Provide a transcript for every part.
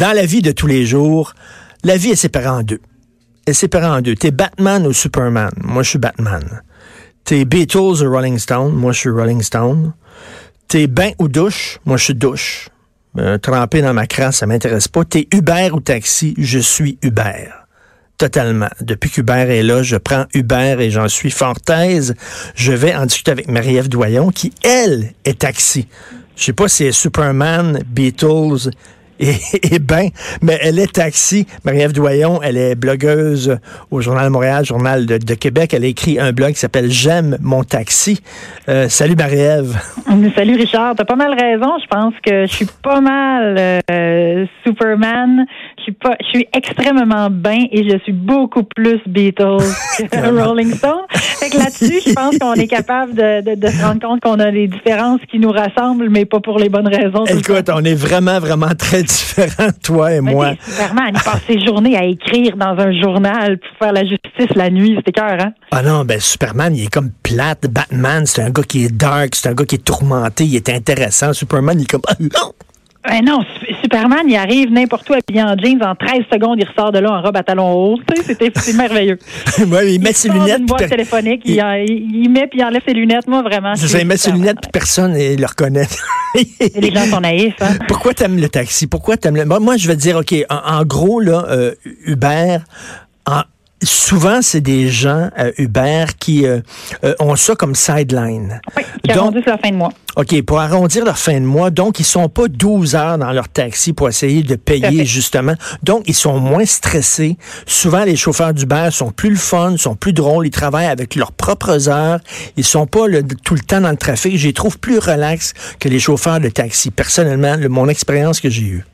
Dans la vie de tous les jours, la vie est séparée en deux. Elle est séparée en deux. T'es Batman ou Superman? Moi, je suis Batman. T'es Beatles ou Rolling Stone? Moi, je suis Rolling Stone. T'es bain ou douche? Moi, je suis douche. Tremper dans ma crasse, ça m'intéresse pas. T'es Uber ou taxi? Je suis Uber. Totalement. Depuis qu'Uber est là, je prends Uber et j'en suis fort. Je vais en discuter avec Marie-Ève Doyon, qui, elle, est taxi. Je sais pas si c'est Superman, Beatles, et, et ben, mais elle est taxi. Marie-Ève Doyon, elle est blogueuse au Journal de Montréal, Journal de, de Québec. Elle a écrit un blog qui s'appelle J'aime mon taxi. Euh, salut Marie-Ève. Salut Richard, t'as pas mal raison. Je pense que je suis pas mal euh, Superman. Je suis pas, je suis extrêmement bien et je suis beaucoup plus Beatles que Rolling Stone. Fait que là-dessus, je pense qu'on est capable de, de, de, se rendre compte qu'on a des différences qui nous rassemblent, mais pas pour les bonnes raisons. Écoute, on est vraiment, vraiment très différents, toi et moi. Superman, il passe ses journées à écrire dans un journal pour faire la justice la nuit. C'était cœur, hein? Ah non, ben Superman, il est comme plate. Batman, c'est un gars qui est dark, c'est un gars qui est tourmenté, il est intéressant. Superman, il est comme... Ben non, Superman, il arrive n'importe où habillé en jeans, en 13 secondes, il ressort de là en robe à talons hauts. C'était c'est merveilleux. ouais, il met ses lunettes. Une boîte téléphonique, il, il, met puis il enlève ses lunettes. Moi, vraiment. Ça, il met ses lunettes puis personne ne le reconnaît. Les gens sont naïfs. Hein? Pourquoi t'aimes le taxi? Pourquoi t'aimes le... Moi, je vais te dire, OK, en, en gros, là, euh, Uber, en, souvent, c'est des gens, euh, Uber, qui euh, euh, ont ça comme sideline. Oui, qui arrondissent leur fin de mois. OK, pour arrondir leur fin de mois. Donc, ils sont pas 12 heures dans leur taxi pour essayer de payer, justement. Donc, ils sont moins stressés. Souvent, les chauffeurs d'Uber sont plus le fun, sont plus drôles. Ils travaillent avec leurs propres heures. Ils sont pas le, tout le temps dans le trafic. Je les trouve plus relax que les chauffeurs de taxi. Personnellement, le, mon expérience que j'ai eue.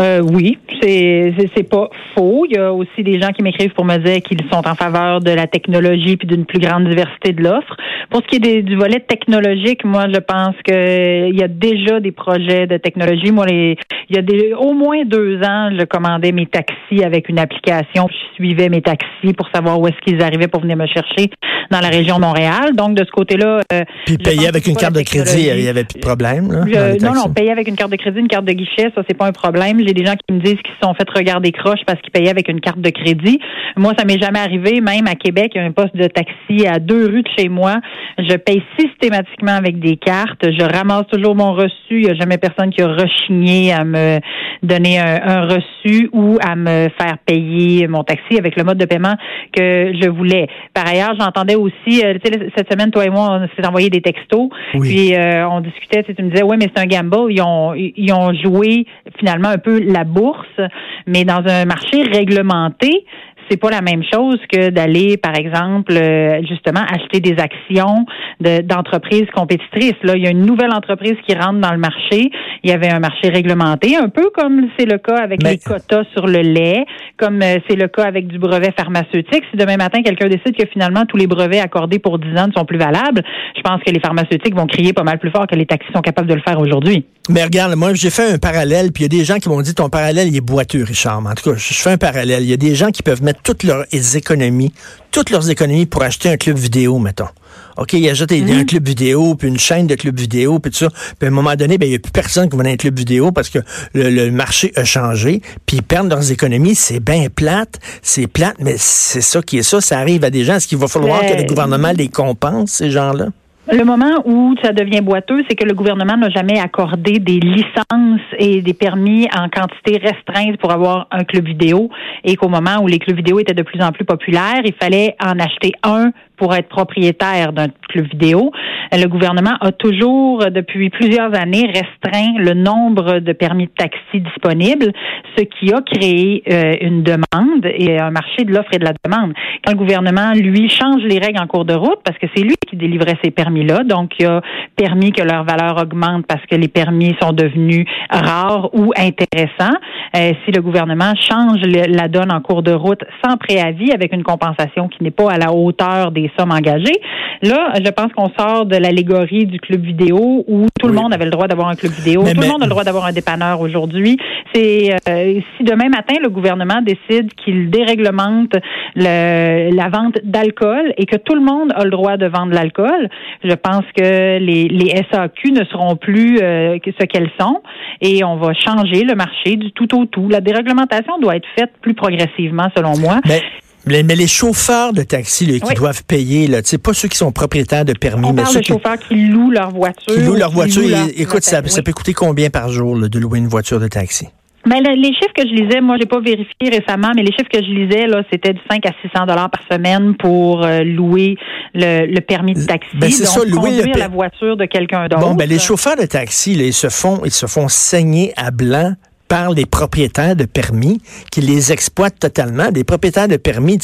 Euh, oui, c'est c'est pas faux. Il y a aussi des gens qui m'écrivent pour me dire qu'ils sont en faveur de la technologie puis d'une plus grande diversité de l'offre. Pour ce qui est des, du volet technologique, moi, je pense que il y a déjà des projets de technologie. Moi, les, il y a des, au moins deux ans, je commandais mes taxis avec une application. Je suivais mes taxis pour savoir où est-ce qu'ils arrivaient pour venir me chercher dans la région de Montréal. Donc, de ce côté-là, euh, puis payer avec une carte de crédit, il y avait plus de problème. Là, je, non, non, payer avec une carte de crédit, une carte de guichet, ça c'est pas un problème. J'ai des gens qui me disent qu'ils se sont fait regarder croche parce qu'ils payaient avec une carte de crédit. Moi, ça m'est jamais arrivé. Même à Québec, il y a un poste de taxi à deux rues de chez moi. Je paye systématiquement avec des cartes. Je ramasse toujours mon reçu. Il n'y a jamais personne qui a rechigné à me donner un, un, reçu ou à me faire payer mon taxi avec le mode de paiement que je voulais. Par ailleurs, j'entendais aussi, euh, cette semaine, toi et moi, on s'est envoyé des textos. Puis euh, on discutait, tu me disais, oui, mais c'est un gamble. Ils ont, ils ont joué finalement un peu la bourse, mais dans un marché réglementé, c'est pas la même chose que d'aller, par exemple, euh, justement, acheter des actions d'entreprises compétitrices. Là, il y a une nouvelle entreprise qui rentre dans le marché. Il y avait un marché réglementé, un peu comme c'est le cas avec Mais- les quotas sur le lait, comme euh, c'est le cas avec du brevet pharmaceutique. Si demain matin, quelqu'un décide que finalement tous les brevets accordés pour 10 ans ne sont plus valables, je pense que les pharmaceutiques vont crier pas mal plus fort que les taxis sont capables de le faire aujourd'hui. Mais regarde, moi, j'ai fait un parallèle, puis il y a des gens qui m'ont dit ton parallèle, il est boiteux, Richard. En tout cas, je fais un parallèle. Il y a des gens qui peuvent mettre toutes leurs économies, toutes leurs économies pour acheter un club vidéo, mettons. OK, ils achètent un club vidéo, puis une chaîne de club vidéo, puis tout ça. Puis à un moment donné, ben, il n'y a plus personne qui va dans un club vidéo parce que le, le marché a changé, puis ils perdent leurs économies. C'est bien plate, c'est plate, mais c'est ça qui est ça. Ça arrive à des gens. Est-ce qu'il va falloir Mais- que le gouvernement les compense, ces gens-là? Le moment où ça devient boiteux, c'est que le gouvernement n'a jamais accordé des licences et des permis en quantité restreinte pour avoir un club vidéo et qu'au moment où les clubs vidéo étaient de plus en plus populaires, il fallait en acheter un pour être propriétaire d'un club vidéo. Le gouvernement a toujours, depuis plusieurs années, restreint le nombre de permis de taxi disponibles, ce qui a créé euh, une demande et un marché de l'offre et de la demande. Quand le gouvernement, lui, change les règles en cours de route, parce que c'est lui qui délivrait ces permis permis-là. Donc, il a permis que leur valeur augmente parce que les permis sont devenus rares ou intéressants. Euh, si le gouvernement change la donne en cours de route sans préavis avec une compensation qui n'est pas à la hauteur des sommes engagées, là, je pense qu'on sort de l'allégorie du club vidéo où tout le monde avait le droit d'avoir un club vidéo, tout le monde a le droit d'avoir un dépanneur aujourd'hui. C'est euh, si demain matin le gouvernement décide qu'il déréglemente le, la vente d'alcool et que tout le monde a le droit de vendre l'alcool, je pense que les, les SAQ ne seront plus euh, ce qu'elles sont et on va changer le marché du tout au tout. La déréglementation doit être faite plus progressivement, selon moi. Mais, mais les chauffeurs de taxi qui doivent payer, là, pas ceux qui sont propriétaires de permis. On mais parle ceux de chauffeurs qui louent leur voiture. Qui louent leur voiture. écoute, ça, ça, peut coûter combien par jour de louer une voiture de taxi? Mais les chiffres que je lisais, moi, j'ai pas vérifié récemment, mais les chiffres que je lisais, là, c'était du 5 à 600 dollars par semaine pour euh, louer le, permis de taxi. Ben, c'est ça, louer la voiture de quelqu'un d'autre. Bon, ben, les chauffeurs de taxi, là, ils se font, ils se font saigner à blanc par les propriétaires de permis qui les exploitent totalement. Les propriétaires de permis,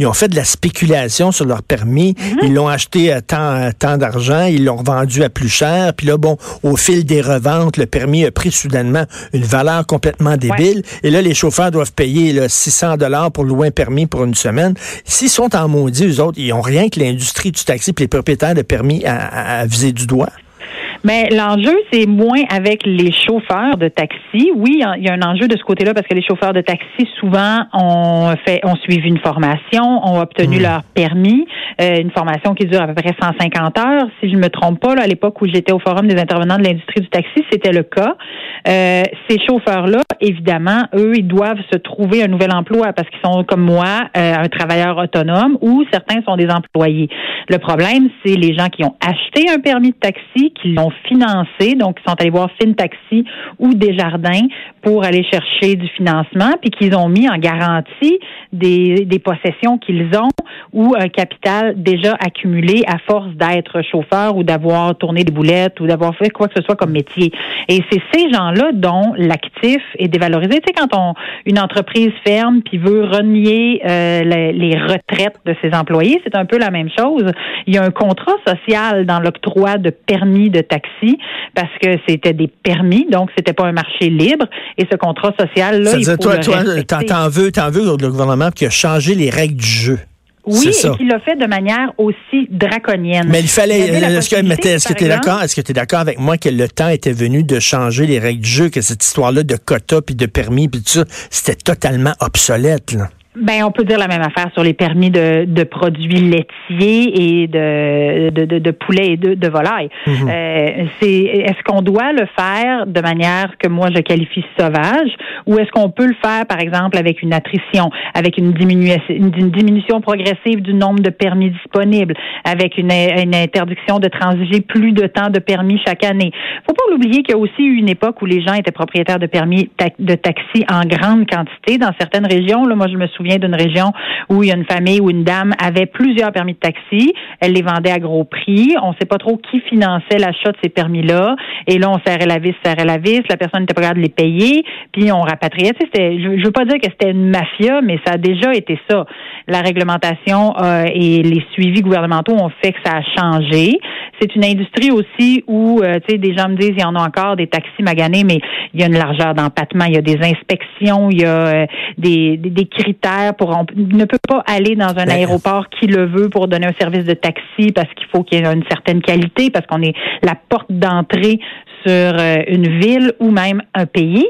ils ont fait de la spéculation sur leur permis. Mhm. Ils l'ont acheté à tant, tant d'argent, ils l'ont vendu à plus cher. Puis là, bon, au fil des reventes, le permis a pris soudainement une valeur complètement débile. Et là, les chauffeurs doivent payer là, 600 dollars pour louer un permis pour une semaine. S'ils sont en maudit, eux autres, ils ont rien que l'industrie du taxi et les propriétaires de permis à viser du doigt. Mais l'enjeu, c'est moins avec les chauffeurs de taxi. Oui, il y a un enjeu de ce côté-là parce que les chauffeurs de taxi, souvent, ont fait, ont suivi une formation, ont obtenu hmm. leur permis, euh, une formation qui dure à peu près 150 heures. Si je me trompe pas, là, à l'époque où j'étais au forum des intervenants de l'industrie du taxi, c'était le cas. Euh, ces chauffeurs-là, évidemment, eux, ils doivent se trouver un nouvel emploi parce qu'ils sont comme moi, euh, un travailleur autonome ou certains sont des employés. Le problème, c'est les gens qui ont acheté un permis de taxi, qui l'ont financé, donc qui sont allés voir FinTaxi ou Desjardins pour aller chercher du financement, puis qu'ils ont mis en garantie des, des possessions qu'ils ont ou un capital déjà accumulé à force d'être chauffeur ou d'avoir tourné des boulettes ou d'avoir fait quoi que ce soit comme métier. Et c'est ces gens-là dont l'actif est dévalorisé. Tu sais, quand on, une entreprise ferme puis veut renier euh, les, les retraites de ses employés, c'est un peu la même chose. Il y a un contrat social dans l'octroi de permis de taxi parce que c'était des permis, donc c'était pas un marché libre. Et ce contrat social-là, il faut toi, le toi, t'en veux, t'en veux le gouvernement qui a changé les règles du jeu. Oui, et qu'il l'a fait de manière aussi draconienne. Mais il fallait. Est-ce que, est-ce que tu es d'accord? Est-ce que tu es d'accord avec moi que le temps était venu de changer les règles du jeu, que cette histoire-là de quotas puis de permis puis tout ça, c'était totalement obsolète, là? Ben, on peut dire la même affaire sur les permis de, de produits laitiers et de, de, de, de poulet et de, de volaille. Mhm. euh, c'est, est-ce qu'on doit le faire de manière que moi je qualifie sauvage ou est-ce qu'on peut le faire, par exemple, avec une attrition, avec une diminution, une, diminution progressive du nombre de permis disponibles, avec une, une interdiction de transiger plus de temps de permis chaque année? Faut pas oublier qu'il y a aussi eu une époque où les gens étaient propriétaires de permis de taxi en grande quantité dans certaines régions. Là, moi, je me souviens d'une région où il y a une famille où une dame avait plusieurs permis de taxi. Elle les vendait à gros prix. On ne sait pas trop qui finançait l'achat de ces permis-là. Et là, on serrait la vis, serrait la vis. La personne n'était pas capable de les payer. Puis on rapatriait. Tu sais, je ne veux pas dire que c'était une mafia, mais ça a déjà été ça. La réglementation euh, et les suivis gouvernementaux ont fait que ça a changé. C'est une industrie aussi où, euh, tu sais, des gens me disent, il y en a encore des taxis maganés, mais il y a une largeur d'empattement, il y a des inspections, il y a euh, des, des, critères pour... On ne peut pas aller dans un ben, aéroport qui le veut pour donner un service de taxi parce qu'il faut qu'il y ait une certaine qualité, parce qu'on est la porte d'entrée sur euh, une ville ou même un pays.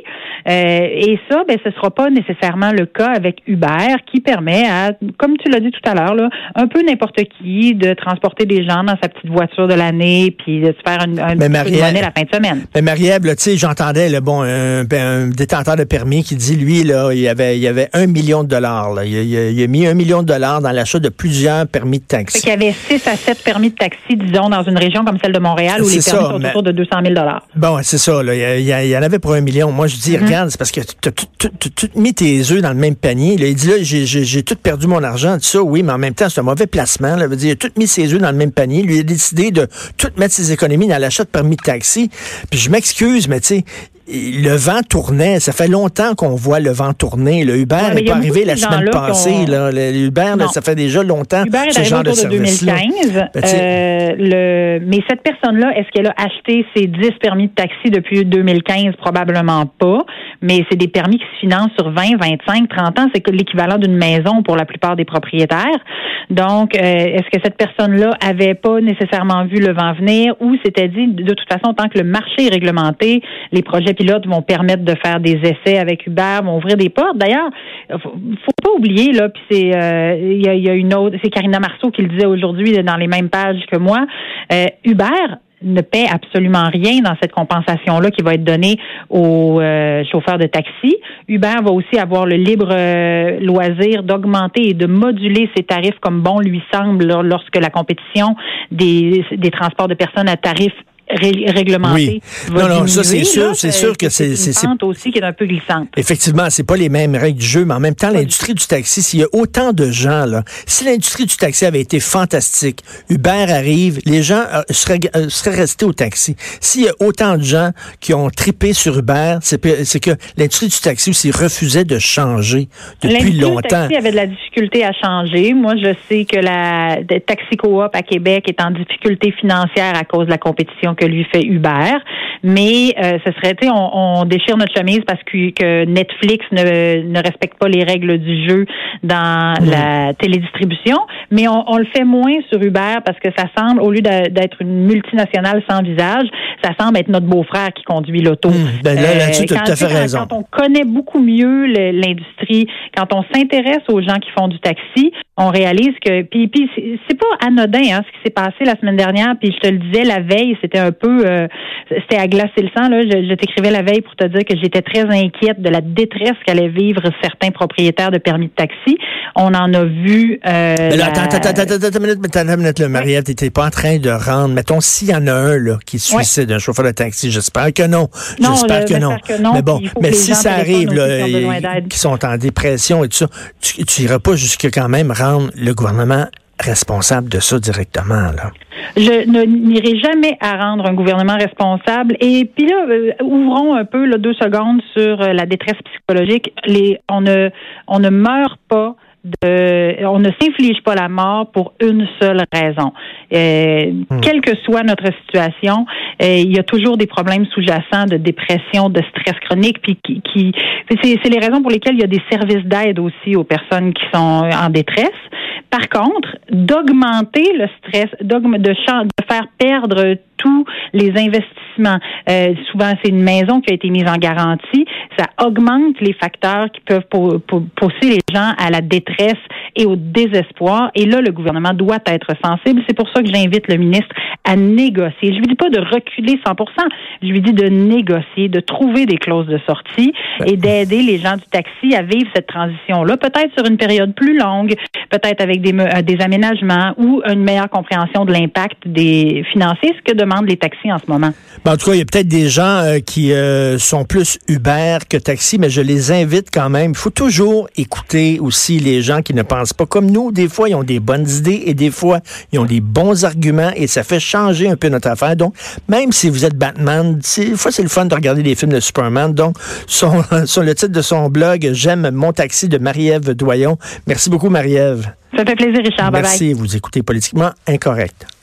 Euh, et ça, ben, ce sera pas nécessairement le cas avec Uber, qui permet à, comme tu l'as dit tout à l'heure, là, un peu n'importe qui de transporter des gens dans sa petite voiture de l'année, puis de se faire un, un mais Marie la fin de semaine. Mais Marie-Ève, tu sais, j'entendais le bon un, détenteur de permis qui dit, lui, là, il y avait, il y avait un million de dollars. Là. Il, a mis un million de dollars dans l'achat de plusieurs permis de taxi. Il y avait 6 à 7 permis de taxi, disons, dans une région comme celle de Montréal, où les permis sont autour de 200 000 dollars. Bon, c'est ça. Là. Il, y, en avait pour un million. Moi, je dis, mm-hmm. regarde, c'est parce que tu as mis tes œufs dans le même panier. il dit, là, j'ai tout perdu mon argent. Tout ça, oui, mais en même temps, c'est un mauvais placement. Là. Il a tout mis ses œufs dans le même panier. Lui, il a décidé de tout mettre ses économies dans l'achat de permis de taxi. Puis je m'excuse, mais tu sais, le vent tournait. Ça fait longtemps qu'on voit le vent tourner. Le Uber n'est pas arrivé la semaine passée. Là. Le, Uber, là, ça fait déjà longtemps Uber est ce genre de service-là. 2015. Ben, Euh, le, mais cette personne-là, est-ce qu'elle a acheté ses 10 permis de taxi depuis 2015? Probablement pas. Mais c'est des permis qui se financent sur 20, 25, 30 ans. C'est l'équivalent d'une maison pour la plupart des propriétaires. Donc, euh, est-ce que cette personne-là avait pas nécessairement vu le vent venir ou s'était dit, de toute façon, tant que le marché est réglementé, les projets vont permettre de faire des essais avec Uber, vont ouvrir des portes. D'ailleurs, faut, faut pas oublier, là, puis c'est, euh, il y, a, y a une autre, c'est Karina Marceau qui le disait aujourd'hui dans les mêmes pages que moi. Euh, Uber ne paie absolument rien dans cette compensation-là qui va être donnée aux euh, chauffeurs de taxi. Uber va aussi avoir le libre euh, loisir d'augmenter et de moduler ses tarifs comme bon lui semble lor- lorsque la compétition des, des transports de personnes à tarifs ré- réglementés Oui. Non, non, ça, c'est sûr, c'est Euh, sûr que c'est- une c'est- c'est- aussi qui est un peu glissante. Effectivement, c'est pas les mêmes règles du jeu, mais en même temps, l'industrie du taxi, s'il y a autant de gens, là, si l'industrie du taxi avait été fantastique, Uber arrive, les gens euh, seraient, euh, seraient restés au taxi. S'il y a autant de gens qui ont tripé sur Uber, c'est que l'industrie du taxi aussi refusait de changer depuis L'industrie du longtemps. taxi avait de la difficulté à changer. Moi, je sais que la Taxi Coop à Québec est en difficulté financière à cause de la compétition que lui fait Uber. Mais euh, ce serait, tu sais, on, on déchire notre chemise parce que, que Netflix ne, ne respecte pas les règles du jeu dans la télédistribution. Mais on, on le fait moins sur Uber parce que ça semble, au lieu d'être une multinationale sans visage, ça semble être notre beau-frère qui conduit l'auto. Hum, ben là, là-dessus, t'as quand- tout à fait raison. Quand on connaît beaucoup mieux l'industrie, quand on s'intéresse aux gens qui font du taxi, on réalise que puis, puis c'est- pas anodin hein, ce qui s'est passé la semaine dernière. Puis je te le disais la veille, c'était un peu euh, c'était à glacer le sang là. Je, je t'écrivais la veille pour te dire que j'étais très inquiète de la détresse qu'allaient vivre certains propriétaires de permis de taxi. On en a vu. Euh, Mais là, attends, attends, attends, attends, attends minute, attends minute, là, Mariette, t'étais pas en train de rendre, mettons, s'il y en a un, là, qui suicide, un chauffeur de taxi, j'espère que non. Non, J'espère que que non, Mais bon, mais si ça arrive, là, qui sont en dépression et tout ça, tu, tu iras pas jusque quand même rendre le gouvernement responsable de ça directement, là? Je n'irai jamais à rendre un gouvernement responsable. Et puis là, euh, ouvrons un peu là, deux secondes sur euh, la détresse psychologique. Les, on ne on ne meurt pas. De, on ne s'inflige pas la mort pour une seule raison. Euh, Quelle que soit notre situation, euh, il y a toujours des problèmes sous-jacents de dépression, de stress chronique, puis qui, qui c'est les raisons pour lesquelles il y a des services d'aide aussi aux personnes qui sont en détresse. Par contre, d'augmenter le stress, de faire perdre tous les investissements. Euh, souvent, c'est une maison qui a été mise en garantie. Ça augmente les facteurs qui peuvent po- po- pousser les gens à la détresse et au désespoir. Et là, le gouvernement doit être sensible. C'est pour ça que j'invite le ministre à négocier. Je lui dis pas de reculer 100 Je lui dis de négocier, de trouver des clauses de sortie et d'aider les gens du taxi à vivre cette transition-là, peut-être sur une période plus longue, peut-être avec des, euh, des aménagements ou une meilleure compréhension de l'impact des financiers, ce que demandent les taxis en ce moment. Ben, en tout cas, il y a peut-être des gens euh, qui euh, sont plus Uber que taxi, mais je les invite quand même. Il faut toujours écouter aussi les gens qui ne pensent pas comme nous. Des fois, ils ont des bonnes idées et des fois, ils ont des bons arguments et ça fait changer un peu notre affaire. Donc, même si vous êtes Batman, des fois, c'est le fun de regarder des films de Superman. Donc, son, sur le titre de son blog, J'aime mon taxi de Marie-Ève Doyon. Merci beaucoup, Marie-Ève. Ça fait plaisir, Richard. Bye bye. Merci. Vous écoutez Politiquement Incorrect.